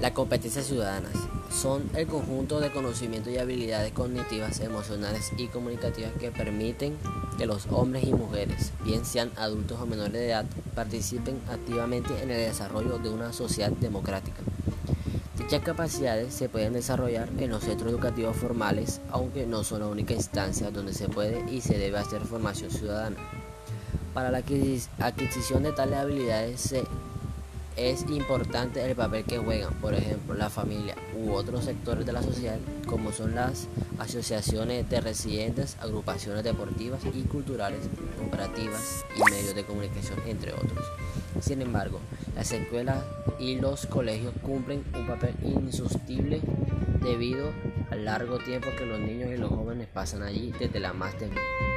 Las competencias ciudadanas son el conjunto de conocimientos y habilidades cognitivas, emocionales y comunicativas que permiten que los hombres y mujeres, bien sean adultos o menores de edad, participen activamente en el desarrollo de una sociedad democrática. Dichas capacidades se pueden desarrollar en los centros educativos formales, aunque no son la única instancia donde se puede y se debe hacer formación ciudadana. Para la adquisición de tales habilidades se es importante el papel que juegan, por ejemplo, la familia u otros sectores de la sociedad, como son las asociaciones de residentes, agrupaciones deportivas y culturales, cooperativas y medios de comunicación, entre otros. Sin embargo, las escuelas y los colegios cumplen un papel insustituible debido al largo tiempo que los niños y los jóvenes pasan allí desde la más temprana.